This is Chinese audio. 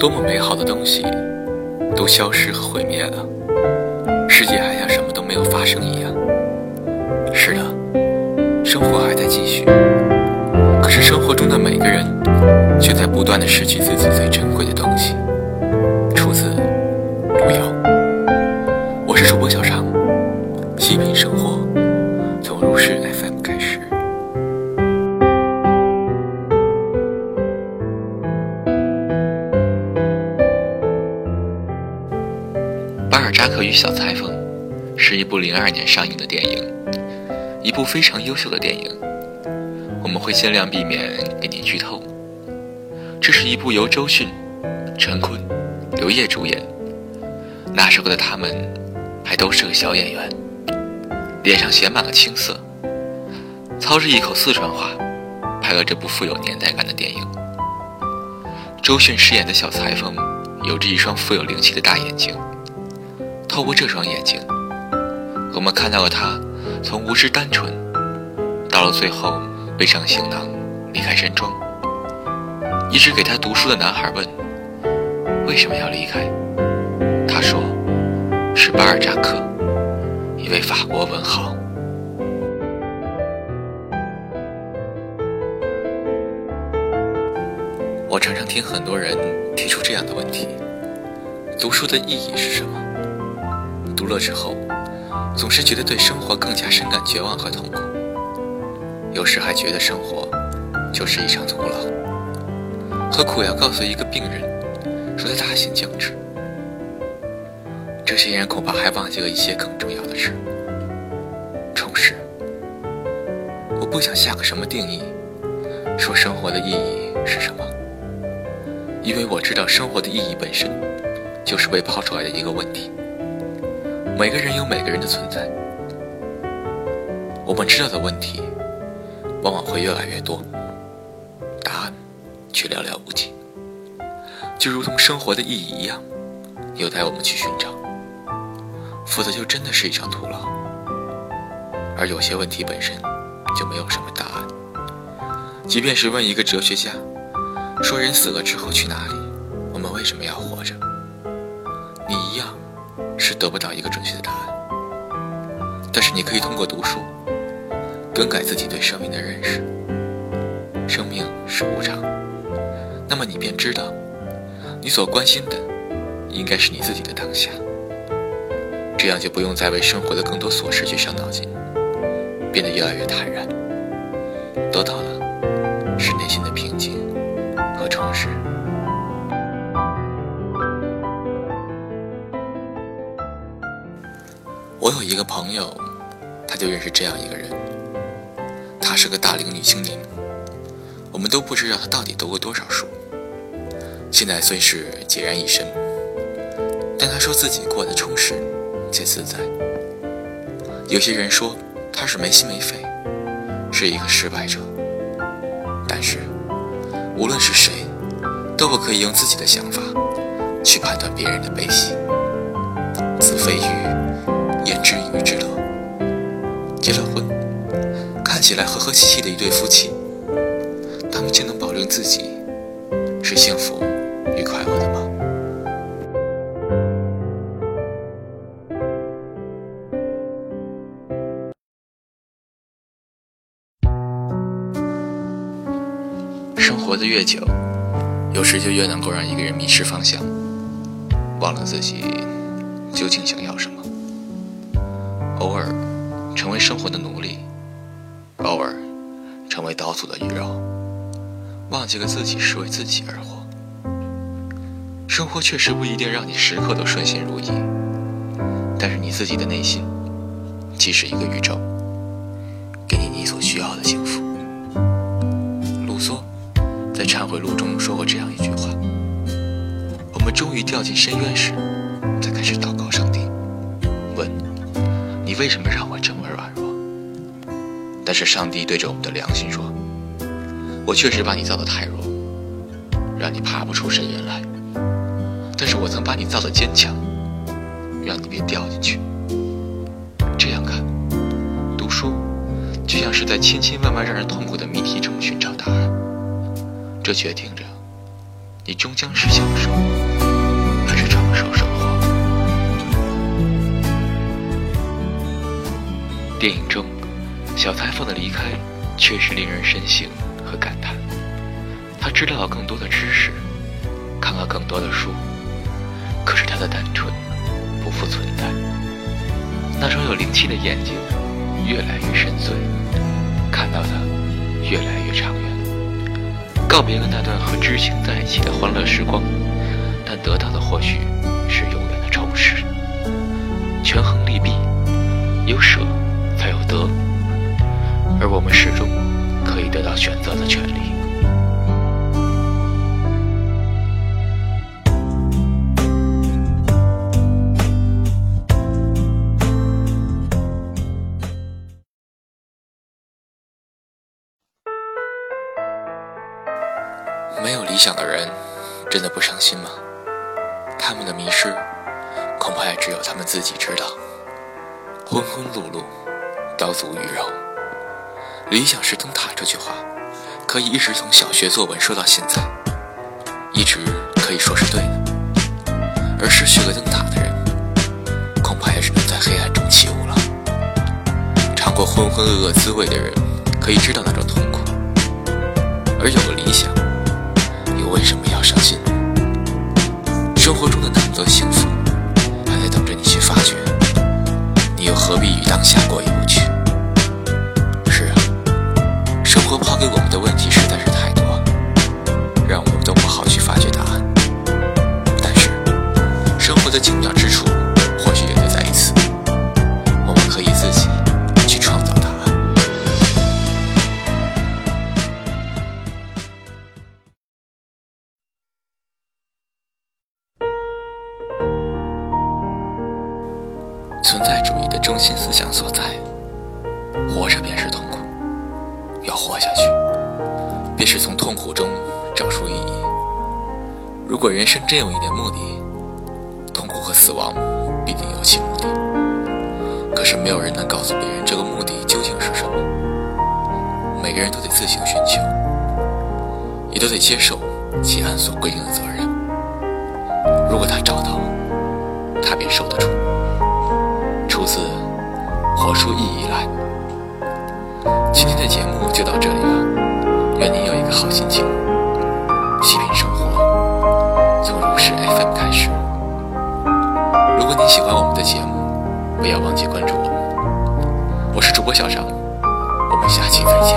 多么美好的东西都消失和毁灭了，世界还像什么都没有发生一样。是的，生活还在继续，可是生活中的每个人却在不断的失去自己最珍贵的东西。扎克与小裁缝是一部零二年上映的电影，一部非常优秀的电影。我们会尽量避免给您剧透。这是一部由周迅、陈坤、刘烨主演。那时候的他们还都是个小演员，脸上写满了青涩，操着一口四川话，拍了这部富有年代感的电影。周迅饰演的小裁缝，有着一双富有灵气的大眼睛。透过这双眼睛，我们看到了他从无知单纯，到了最后背上行囊离开山庄。一直给他读书的男孩问：“为什么要离开？”他说：“是巴尔扎克，一位法国文豪。”我常常听很多人提出这样的问题：读书的意义是什么？读了之后，总是觉得对生活更加深感绝望和痛苦，有时还觉得生活就是一场徒劳。何苦要告诉一个病人说他大限将至？这些人恐怕还忘记了一些更重要的事：充实。我不想下个什么定义，说生活的意义是什么，因为我知道生活的意义本身就是被抛出来的一个问题。每个人有每个人的存在，我们知道的问题往往会越来越多，答案却寥寥无几，就如同生活的意义一样，有待我们去寻找，否则就真的是一场徒劳。而有些问题本身就没有什么答案，即便是问一个哲学家，说人死了之后去哪里，我们为什么要活着，你一样。是得不到一个准确的答案，但是你可以通过读书更改自己对生命的认识。生命是无常，那么你便知道，你所关心的应该是你自己的当下。这样就不用再为生活的更多琐事去伤脑筋，变得越来越坦然，得到的是内心一个朋友，他就认识这样一个人。她是个大龄女青年，我们都不知道她到底读过多少书。现在虽是孑然一身，但她说自己过得充实且自在。有些人说她是没心没肺，是一个失败者。但是，无论是谁，都不可以用自己的想法去判断别人的悲喜。子非鱼。结了婚，看起来和和气气的一对夫妻，他们就能保证自己是幸福与快乐的吗？生活的越久，有时就越能够让一个人迷失方向，忘了自己究竟想要什么。偶尔成为生活的奴隶，偶尔成为刀俎的鱼肉，忘记了自己是为自己而活。生活确实不一定让你时刻都顺心如意，但是你自己的内心即是一个宇宙，给你你所需要的幸福。卢梭在《忏悔录》中说过这样一句话：“我们终于掉进深渊时，才开始祷告上帝，问。”你为什么让我这么？但是上帝对着我们的良心说：“我确实把你造得太弱，让你爬不出深渊来。但是我曾把你造得坚强，让你别掉进去。这样看，读书就像是在千千万万让人痛苦的谜题中寻找答案。这决定着你终将是享受，还是承受生活？电影中，小裁缝的离开确实令人深省和感叹。他知道了更多的知识，看了更多的书，可是他的单纯不复存在。那双有灵气的眼睛越来越深邃，看到的越来越长远。告别了那段和知青在一起的欢乐时光，理想的人，真的不伤心吗？他们的迷失，恐怕也只有他们自己知道。昏昏碌碌，刀俎鱼肉。理想是灯塔这句话，可以一直从小学作文说到现在，一直可以说是对的。而失去了灯塔的人，恐怕也只能在黑暗中起舞了。尝过浑浑噩噩滋味的人，可以知道那种痛苦。而有了理想。为什么要伤心？生活中的那么多幸福，还在等着你去发掘。你又何必与当下过意不去？存在主义的中心思想所在，活着便是痛苦，要活下去，便是从痛苦中找出意义。如果人生真有一点目的，痛苦和死亡必定有其目的。可是没有人能告诉别人这个目的究竟是什么，每个人都得自行寻求，也都得接受其案所规定的责任。如果他找到，他便受得住。活出意义来。今天的节目就到这里了，愿您有一个好心情。细品生活，从如是 FM 开始。如果您喜欢我们的节目，不要忘记关注我们。我是主播小张，我们下期再见。